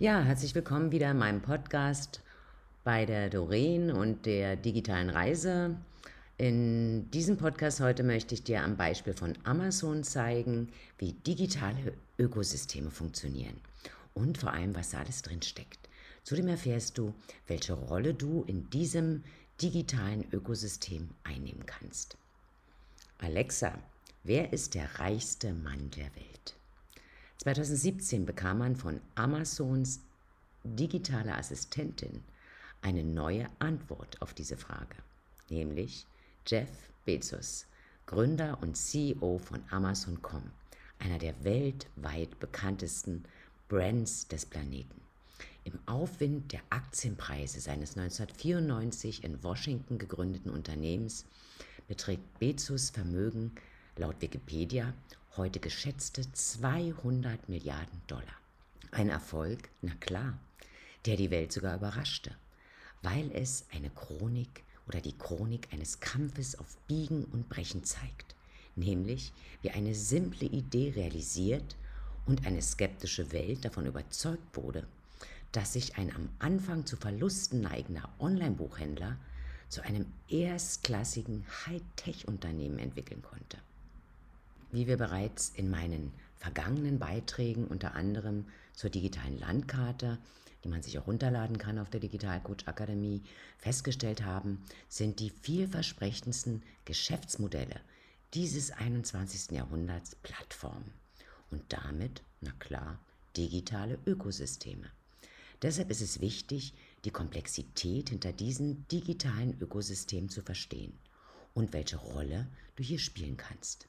Ja, herzlich willkommen wieder in meinem Podcast bei der Doreen und der digitalen Reise. In diesem Podcast heute möchte ich dir am Beispiel von Amazon zeigen, wie digitale Ökosysteme funktionieren und vor allem, was da alles drin steckt. Zudem erfährst du, welche Rolle du in diesem digitalen Ökosystem einnehmen kannst. Alexa, wer ist der reichste Mann der Welt? 2017 bekam man von Amazons digitale Assistentin eine neue Antwort auf diese Frage, nämlich Jeff Bezos, Gründer und CEO von Amazon.com, einer der weltweit bekanntesten Brands des Planeten. Im Aufwind der Aktienpreise seines 1994 in Washington gegründeten Unternehmens beträgt Bezos Vermögen laut Wikipedia heute geschätzte 200 Milliarden Dollar. Ein Erfolg, na klar, der die Welt sogar überraschte, weil es eine Chronik oder die Chronik eines Kampfes auf Biegen und Brechen zeigt, nämlich wie eine simple Idee realisiert und eine skeptische Welt davon überzeugt wurde, dass sich ein am Anfang zu Verlusten neigender Online-Buchhändler zu einem erstklassigen Hightech-Unternehmen entwickeln konnte. Wie wir bereits in meinen vergangenen Beiträgen unter anderem zur digitalen Landkarte, die man sich auch runterladen kann auf der Digitalcoach Akademie, festgestellt haben, sind die vielversprechendsten Geschäftsmodelle dieses 21. Jahrhunderts Plattformen und damit, na klar, digitale Ökosysteme. Deshalb ist es wichtig, die Komplexität hinter diesen digitalen Ökosystemen zu verstehen und welche Rolle du hier spielen kannst.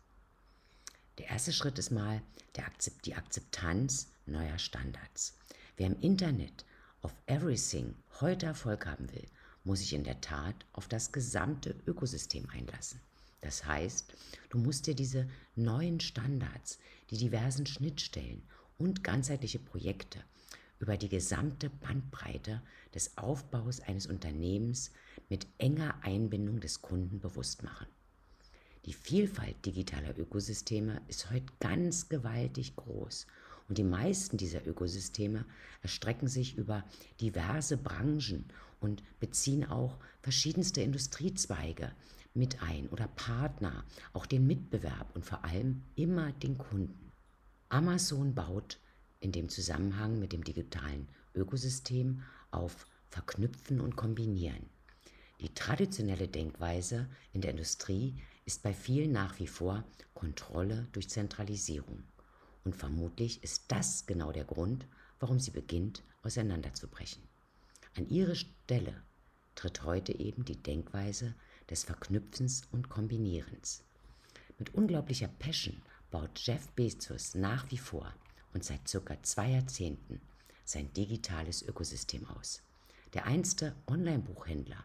Der erste Schritt ist mal Akzept, die Akzeptanz neuer Standards. Wer im Internet auf Everything heute Erfolg haben will, muss sich in der Tat auf das gesamte Ökosystem einlassen. Das heißt, du musst dir diese neuen Standards, die diversen Schnittstellen und ganzheitliche Projekte über die gesamte Bandbreite des Aufbaus eines Unternehmens mit enger Einbindung des Kunden bewusst machen. Die Vielfalt digitaler Ökosysteme ist heute ganz gewaltig groß und die meisten dieser Ökosysteme erstrecken sich über diverse Branchen und beziehen auch verschiedenste Industriezweige mit ein oder Partner, auch den Mitbewerb und vor allem immer den Kunden. Amazon baut in dem Zusammenhang mit dem digitalen Ökosystem auf Verknüpfen und Kombinieren. Die traditionelle Denkweise in der Industrie ist bei vielen nach wie vor Kontrolle durch Zentralisierung. Und vermutlich ist das genau der Grund, warum sie beginnt auseinanderzubrechen. An ihre Stelle tritt heute eben die Denkweise des Verknüpfens und Kombinierens. Mit unglaublicher Passion baut Jeff Bezos nach wie vor und seit circa zwei Jahrzehnten sein digitales Ökosystem aus. Der einste Online-Buchhändler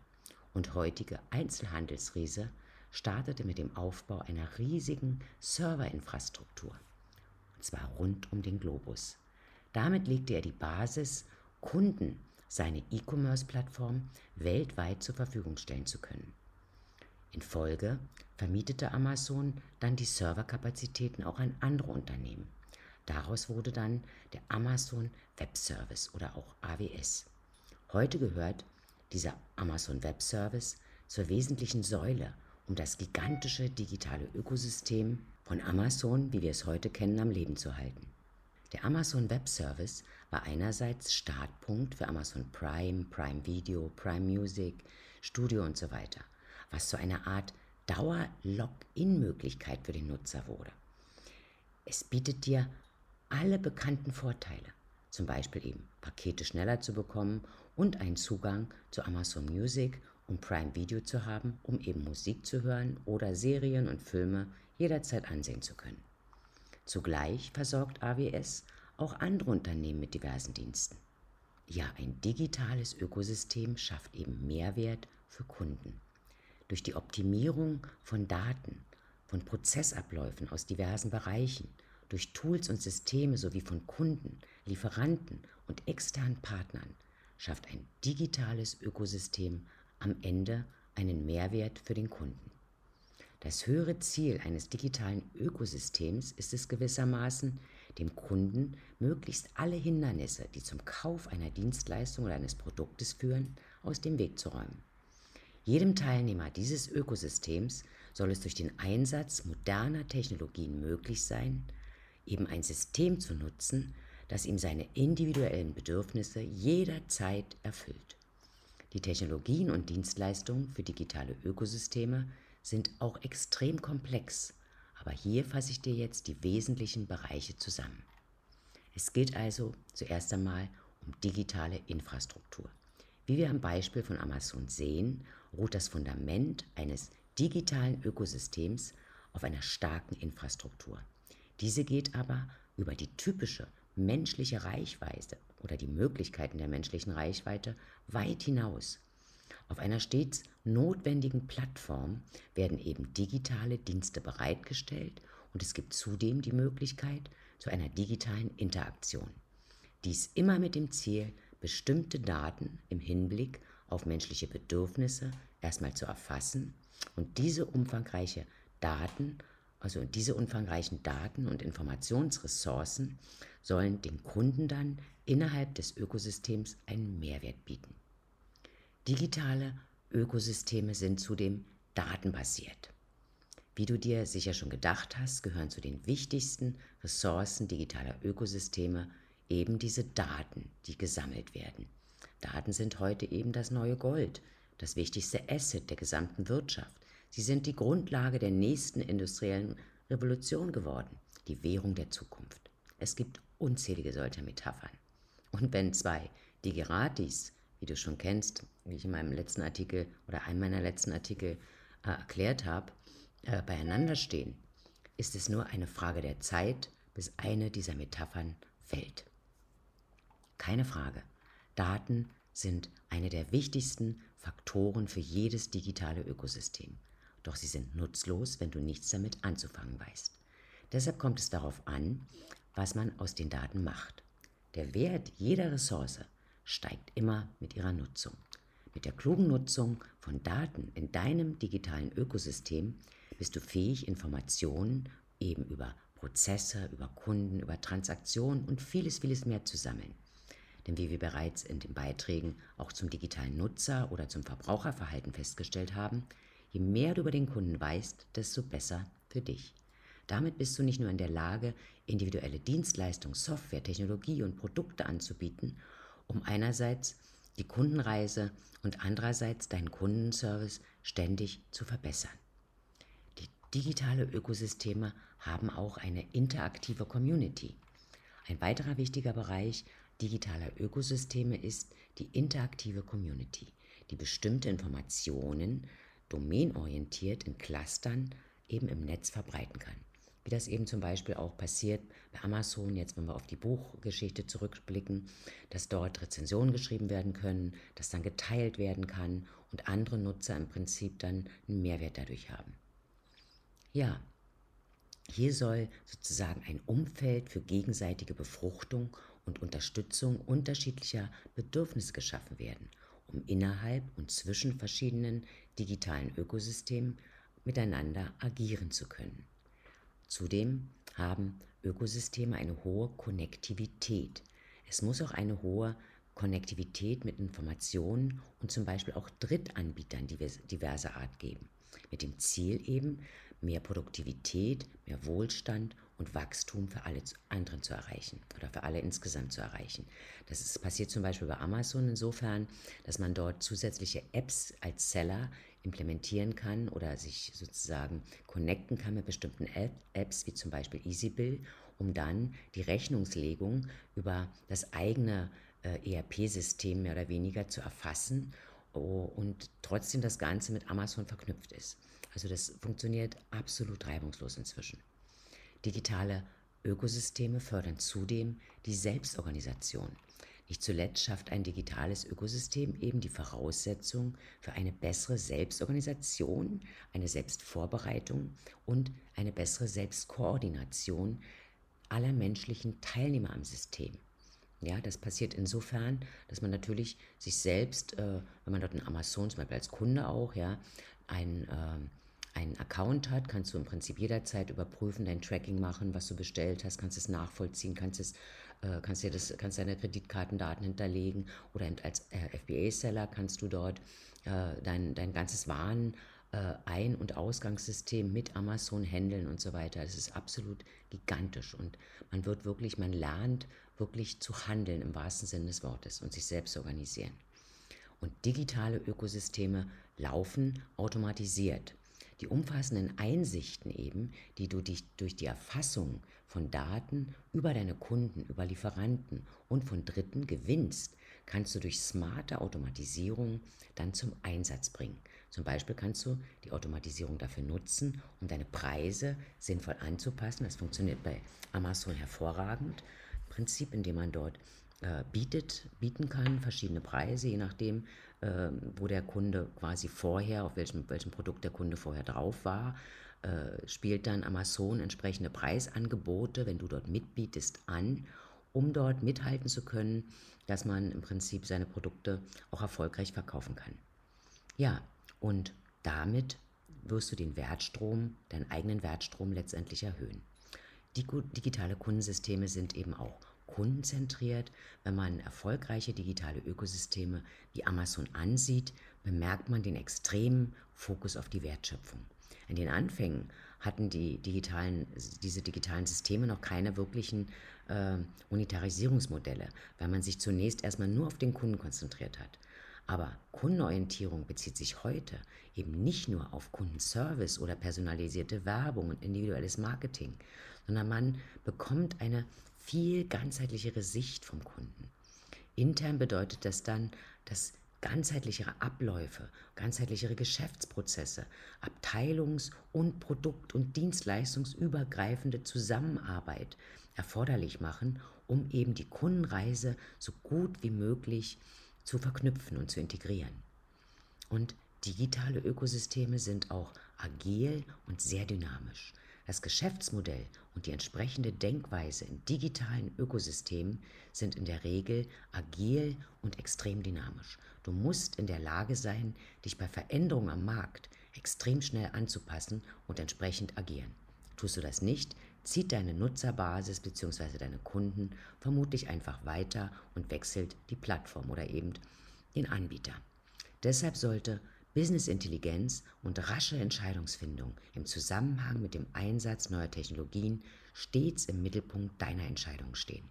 und heutige Einzelhandelsriese startete mit dem Aufbau einer riesigen Serverinfrastruktur, und zwar rund um den Globus. Damit legte er die Basis, Kunden seine E-Commerce-Plattform weltweit zur Verfügung stellen zu können. In Folge vermietete Amazon dann die Serverkapazitäten auch an andere Unternehmen. Daraus wurde dann der Amazon Web Service oder auch AWS. Heute gehört dieser Amazon Web Service zur wesentlichen Säule um das gigantische digitale Ökosystem von Amazon, wie wir es heute kennen, am Leben zu halten. Der Amazon Web Service war einerseits Startpunkt für Amazon Prime, Prime Video, Prime Music, Studio und so weiter, was zu einer Art Dauer-Login-Möglichkeit für den Nutzer wurde. Es bietet dir alle bekannten Vorteile, zum Beispiel eben Pakete schneller zu bekommen und einen Zugang zu Amazon Music um Prime Video zu haben, um eben Musik zu hören oder Serien und Filme jederzeit ansehen zu können. Zugleich versorgt AWS auch andere Unternehmen mit diversen Diensten. Ja, ein digitales Ökosystem schafft eben Mehrwert für Kunden. Durch die Optimierung von Daten, von Prozessabläufen aus diversen Bereichen, durch Tools und Systeme sowie von Kunden, Lieferanten und externen Partnern schafft ein digitales Ökosystem am Ende einen Mehrwert für den Kunden. Das höhere Ziel eines digitalen Ökosystems ist es gewissermaßen, dem Kunden möglichst alle Hindernisse, die zum Kauf einer Dienstleistung oder eines Produktes führen, aus dem Weg zu räumen. Jedem Teilnehmer dieses Ökosystems soll es durch den Einsatz moderner Technologien möglich sein, eben ein System zu nutzen, das ihm seine individuellen Bedürfnisse jederzeit erfüllt. Die Technologien und Dienstleistungen für digitale Ökosysteme sind auch extrem komplex, aber hier fasse ich dir jetzt die wesentlichen Bereiche zusammen. Es geht also zuerst einmal um digitale Infrastruktur. Wie wir am Beispiel von Amazon sehen, ruht das Fundament eines digitalen Ökosystems auf einer starken Infrastruktur. Diese geht aber über die typische menschliche Reichweite oder die Möglichkeiten der menschlichen Reichweite weit hinaus. Auf einer stets notwendigen Plattform werden eben digitale Dienste bereitgestellt und es gibt zudem die Möglichkeit zu einer digitalen Interaktion. Dies immer mit dem Ziel, bestimmte Daten im Hinblick auf menschliche Bedürfnisse erstmal zu erfassen und diese umfangreiche Daten, also diese umfangreichen Daten und Informationsressourcen sollen den Kunden dann innerhalb des Ökosystems einen Mehrwert bieten. Digitale Ökosysteme sind zudem datenbasiert. Wie du dir sicher schon gedacht hast, gehören zu den wichtigsten Ressourcen digitaler Ökosysteme eben diese Daten, die gesammelt werden. Daten sind heute eben das neue Gold, das wichtigste Asset der gesamten Wirtschaft. Sie sind die Grundlage der nächsten industriellen Revolution geworden, die Währung der Zukunft. Es gibt unzählige solcher Metaphern. Und wenn zwei Digeratis, wie du schon kennst, wie ich in meinem letzten Artikel oder einem meiner letzten Artikel äh, erklärt habe, äh, beieinander stehen, ist es nur eine Frage der Zeit, bis eine dieser Metaphern fällt. Keine Frage. Daten sind eine der wichtigsten Faktoren für jedes digitale Ökosystem. Doch sie sind nutzlos, wenn du nichts damit anzufangen weißt. Deshalb kommt es darauf an, was man aus den Daten macht. Der Wert jeder Ressource steigt immer mit ihrer Nutzung. Mit der klugen Nutzung von Daten in deinem digitalen Ökosystem bist du fähig, Informationen eben über Prozesse, über Kunden, über Transaktionen und vieles, vieles mehr zu sammeln. Denn wie wir bereits in den Beiträgen auch zum digitalen Nutzer oder zum Verbraucherverhalten festgestellt haben, je mehr du über den Kunden weißt, desto besser für dich. Damit bist du nicht nur in der Lage, individuelle Dienstleistungen, Software, Technologie und Produkte anzubieten, um einerseits die Kundenreise und andererseits deinen Kundenservice ständig zu verbessern. Die digitale Ökosysteme haben auch eine interaktive Community. Ein weiterer wichtiger Bereich digitaler Ökosysteme ist die interaktive Community, die bestimmte Informationen domänorientiert in Clustern eben im Netz verbreiten kann. Wie das eben zum Beispiel auch passiert bei Amazon, jetzt wenn wir auf die Buchgeschichte zurückblicken, dass dort Rezensionen geschrieben werden können, dass dann geteilt werden kann und andere Nutzer im Prinzip dann einen Mehrwert dadurch haben. Ja, hier soll sozusagen ein Umfeld für gegenseitige Befruchtung und Unterstützung unterschiedlicher Bedürfnisse geschaffen werden, um innerhalb und zwischen verschiedenen digitalen Ökosystemen miteinander agieren zu können. Zudem haben Ökosysteme eine hohe Konnektivität. Es muss auch eine hohe Konnektivität mit Informationen und zum Beispiel auch Drittanbietern diverser Art geben. Mit dem Ziel eben, mehr Produktivität, mehr Wohlstand und Wachstum für alle anderen zu erreichen oder für alle insgesamt zu erreichen. Das ist, passiert zum Beispiel bei Amazon insofern, dass man dort zusätzliche Apps als Seller implementieren kann oder sich sozusagen connecten kann mit bestimmten Apps, wie zum Beispiel EasyBill, um dann die Rechnungslegung über das eigene äh, ERP-System mehr oder weniger zu erfassen oh, und trotzdem das Ganze mit Amazon verknüpft ist. Also das funktioniert absolut reibungslos inzwischen. Digitale Ökosysteme fördern zudem die Selbstorganisation. Nicht zuletzt schafft ein digitales Ökosystem eben die Voraussetzung für eine bessere Selbstorganisation, eine Selbstvorbereitung und eine bessere Selbstkoordination aller menschlichen Teilnehmer am System. Ja, das passiert insofern, dass man natürlich sich selbst, äh, wenn man dort in Amazon zum Beispiel als Kunde auch, ja, ein, äh, einen Account hat, kannst du im Prinzip jederzeit überprüfen, dein Tracking machen, was du bestellt hast, kannst es nachvollziehen, kannst es äh, kannst dir das, kannst deine Kreditkartendaten hinterlegen oder als äh, FBA-Seller kannst du dort äh, dein, dein ganzes Waren äh, Ein- und Ausgangssystem mit Amazon handeln und so weiter. Das ist absolut gigantisch und man wird wirklich, man lernt wirklich zu handeln im wahrsten Sinne des Wortes und sich selbst organisieren. Und digitale Ökosysteme laufen automatisiert. Die umfassenden Einsichten eben, die du dich durch die Erfassung von Daten über deine Kunden, über Lieferanten und von Dritten gewinnst, kannst du durch smarte Automatisierung dann zum Einsatz bringen. Zum Beispiel kannst du die Automatisierung dafür nutzen, um deine Preise sinnvoll anzupassen. Das funktioniert bei Amazon hervorragend. Im Prinzip, indem man dort äh, bietet, bieten kann, verschiedene Preise, je nachdem, äh, wo der Kunde quasi vorher, auf welchem, welchem Produkt der Kunde vorher drauf war, äh, spielt dann Amazon entsprechende Preisangebote, wenn du dort mitbietest, an, um dort mithalten zu können, dass man im Prinzip seine Produkte auch erfolgreich verkaufen kann. Ja, und damit wirst du den Wertstrom, deinen eigenen Wertstrom letztendlich erhöhen. Digitale Kundensysteme sind eben auch kundenzentriert. Wenn man erfolgreiche digitale Ökosysteme wie Amazon ansieht, bemerkt man den extremen Fokus auf die Wertschöpfung. In den Anfängen hatten die digitalen, diese digitalen Systeme noch keine wirklichen äh, Monetarisierungsmodelle, weil man sich zunächst erstmal nur auf den Kunden konzentriert hat. Aber Kundenorientierung bezieht sich heute eben nicht nur auf Kundenservice oder personalisierte Werbung und individuelles Marketing, sondern man bekommt eine viel ganzheitlichere Sicht vom Kunden. Intern bedeutet das dann, dass ganzheitlichere Abläufe, ganzheitlichere Geschäftsprozesse, abteilungs- und Produkt- und dienstleistungsübergreifende Zusammenarbeit erforderlich machen, um eben die Kundenreise so gut wie möglich zu verknüpfen und zu integrieren. Und digitale Ökosysteme sind auch agil und sehr dynamisch. Das Geschäftsmodell und die entsprechende Denkweise in digitalen Ökosystemen sind in der Regel agil und extrem dynamisch. Du musst in der Lage sein, dich bei Veränderungen am Markt extrem schnell anzupassen und entsprechend agieren. Tust du das nicht, zieht deine Nutzerbasis bzw. deine Kunden vermutlich einfach weiter und wechselt die Plattform oder eben den Anbieter. Deshalb sollte Business Intelligenz und rasche Entscheidungsfindung im Zusammenhang mit dem Einsatz neuer Technologien stets im Mittelpunkt deiner Entscheidungen stehen.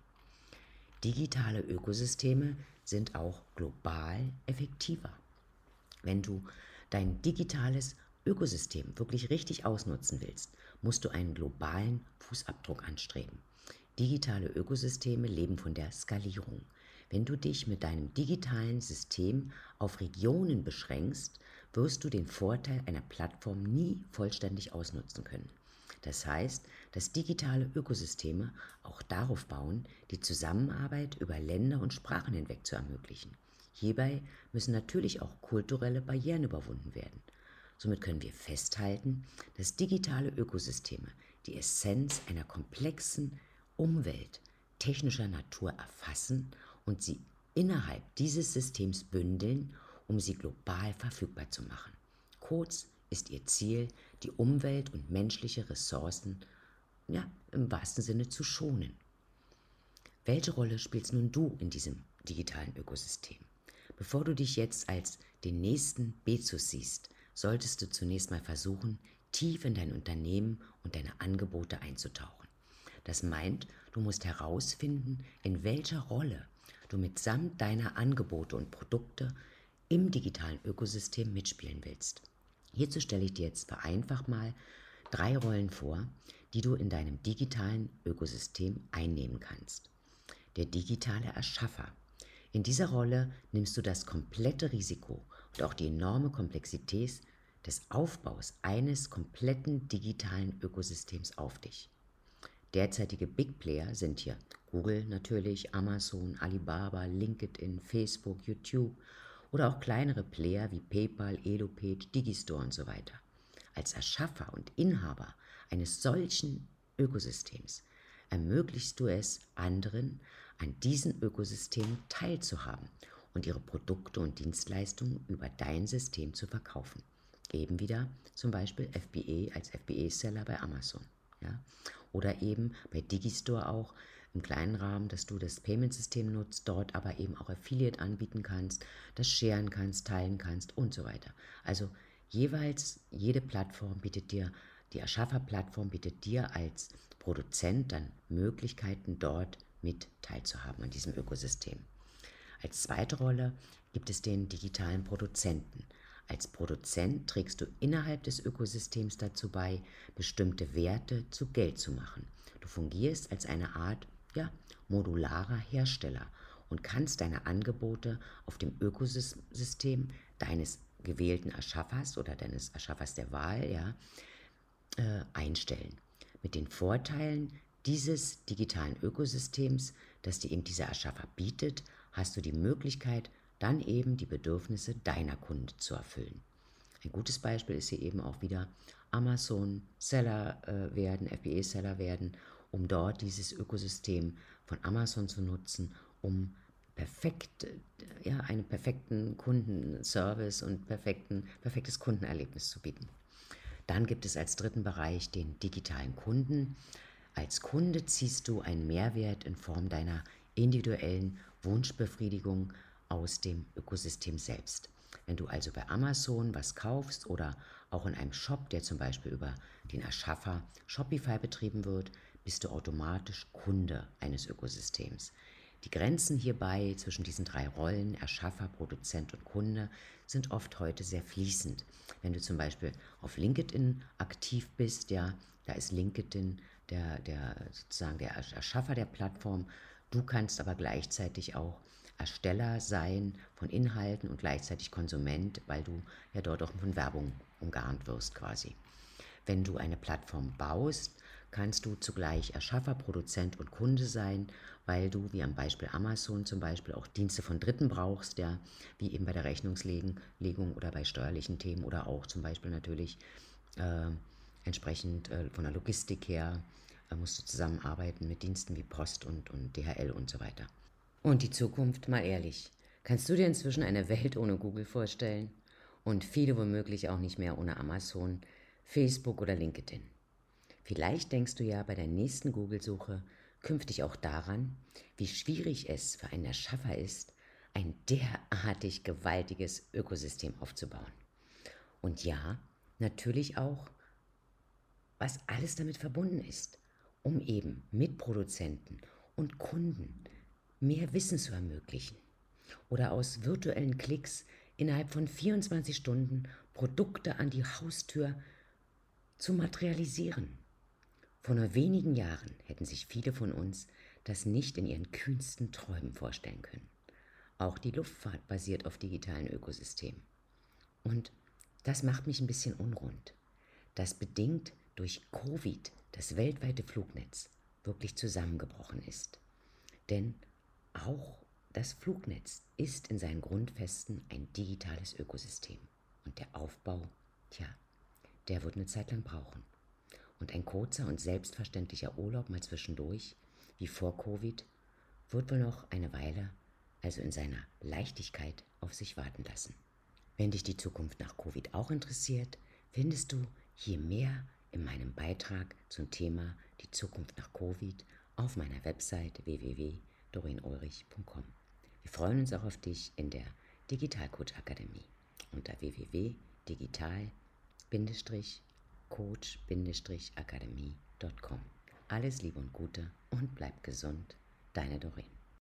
Digitale Ökosysteme sind auch global effektiver. Wenn du dein digitales Ökosystem wirklich richtig ausnutzen willst, musst du einen globalen Fußabdruck anstreben. Digitale Ökosysteme leben von der Skalierung. Wenn du dich mit deinem digitalen System auf Regionen beschränkst, wirst du den Vorteil einer Plattform nie vollständig ausnutzen können. Das heißt, dass digitale Ökosysteme auch darauf bauen, die Zusammenarbeit über Länder und Sprachen hinweg zu ermöglichen. Hierbei müssen natürlich auch kulturelle Barrieren überwunden werden. Somit können wir festhalten, dass digitale Ökosysteme die Essenz einer komplexen Umwelt technischer Natur erfassen und sie innerhalb dieses Systems bündeln, um sie global verfügbar zu machen. Kurz ist ihr Ziel, die Umwelt und menschliche Ressourcen ja, im wahrsten Sinne zu schonen. Welche Rolle spielst nun du in diesem digitalen Ökosystem? Bevor du dich jetzt als den nächsten Bezos siehst, solltest du zunächst mal versuchen, tief in dein Unternehmen und deine Angebote einzutauchen. Das meint, du musst herausfinden, in welcher Rolle du mitsamt deiner Angebote und Produkte im digitalen Ökosystem mitspielen willst. Hierzu stelle ich dir jetzt vereinfacht mal drei Rollen vor, die du in deinem digitalen Ökosystem einnehmen kannst. Der digitale Erschaffer. In dieser Rolle nimmst du das komplette Risiko und auch die enorme Komplexität des Aufbaus eines kompletten digitalen Ökosystems auf dich. Derzeitige Big Player sind hier Google natürlich, Amazon, Alibaba, LinkedIn, Facebook, YouTube oder auch kleinere Player wie PayPal, EloPage, Digistore und so weiter. Als Erschaffer und Inhaber eines solchen Ökosystems ermöglichst du es anderen, an diesen Ökosystemen teilzuhaben und ihre Produkte und Dienstleistungen über dein System zu verkaufen. Eben wieder zum Beispiel FBA als FBA-Seller bei Amazon. Ja? Oder eben bei Digistore auch im kleinen Rahmen, dass du das Payment-System nutzt, dort aber eben auch Affiliate anbieten kannst, das sharen kannst, teilen kannst und so weiter. Also jeweils jede Plattform bietet dir, die Erschaffer-Plattform bietet dir als Produzent dann Möglichkeiten, dort mit teilzuhaben an diesem Ökosystem. Als zweite Rolle gibt es den digitalen Produzenten. Als Produzent trägst du innerhalb des Ökosystems dazu bei, bestimmte Werte zu Geld zu machen. Du fungierst als eine Art ja, modularer Hersteller und kannst deine Angebote auf dem Ökosystem deines gewählten Erschaffers oder deines Erschaffers der Wahl ja, äh, einstellen. Mit den Vorteilen dieses digitalen Ökosystems, das dir eben dieser Erschaffer bietet, hast du die Möglichkeit, dann eben die Bedürfnisse deiner Kunden zu erfüllen. Ein gutes Beispiel ist hier eben auch wieder Amazon Seller äh, werden, FBA Seller werden, um dort dieses Ökosystem von Amazon zu nutzen, um perfekt, ja, einen perfekten Kundenservice und perfekten, perfektes Kundenerlebnis zu bieten. Dann gibt es als dritten Bereich den digitalen Kunden. Als Kunde ziehst du einen Mehrwert in Form deiner individuellen Wunschbefriedigung aus dem Ökosystem selbst. Wenn du also bei Amazon was kaufst oder auch in einem Shop, der zum Beispiel über den Erschaffer Shopify betrieben wird, bist du automatisch Kunde eines Ökosystems. Die Grenzen hierbei zwischen diesen drei Rollen, Erschaffer, Produzent und Kunde, sind oft heute sehr fließend. Wenn du zum Beispiel auf LinkedIn aktiv bist, ja, da ist LinkedIn der, der sozusagen der Erschaffer der Plattform. Du kannst aber gleichzeitig auch Ersteller sein von Inhalten und gleichzeitig Konsument, weil du ja dort auch von Werbung umgarnt wirst quasi. Wenn du eine Plattform baust, kannst du zugleich Erschaffer, Produzent und Kunde sein, weil du, wie am Beispiel Amazon zum Beispiel, auch Dienste von Dritten brauchst, ja, wie eben bei der Rechnungslegung oder bei steuerlichen Themen oder auch zum Beispiel natürlich äh, entsprechend äh, von der Logistik her äh, musst du zusammenarbeiten mit Diensten wie Post und, und DHL und so weiter. Und die Zukunft, mal ehrlich, kannst du dir inzwischen eine Welt ohne Google vorstellen? Und viele womöglich auch nicht mehr ohne Amazon, Facebook oder LinkedIn. Vielleicht denkst du ja bei der nächsten Google-Suche künftig auch daran, wie schwierig es für einen Erschaffer ist, ein derartig gewaltiges Ökosystem aufzubauen. Und ja, natürlich auch, was alles damit verbunden ist, um eben Mitproduzenten und Kunden mehr Wissen zu ermöglichen oder aus virtuellen Klicks innerhalb von 24 Stunden Produkte an die Haustür zu materialisieren. Vor nur wenigen Jahren hätten sich viele von uns das nicht in ihren kühnsten Träumen vorstellen können. Auch die Luftfahrt basiert auf digitalen Ökosystemen. Und das macht mich ein bisschen unrund. Das bedingt durch Covid das weltweite Flugnetz wirklich zusammengebrochen ist. Denn auch das Flugnetz ist in seinen Grundfesten ein digitales Ökosystem. Und der Aufbau, tja, der wird eine Zeit lang brauchen. Und ein kurzer und selbstverständlicher Urlaub mal zwischendurch, wie vor Covid, wird wohl noch eine Weile, also in seiner Leichtigkeit, auf sich warten lassen. Wenn dich die Zukunft nach Covid auch interessiert, findest du hier mehr in meinem Beitrag zum Thema die Zukunft nach Covid auf meiner Website www.dorinulrich.com. Wir freuen uns auch auf dich in der Digitalcoach Akademie unter www.digital-coach coach-akademie.com. Alles Liebe und Gute und bleib gesund, deine Doreen.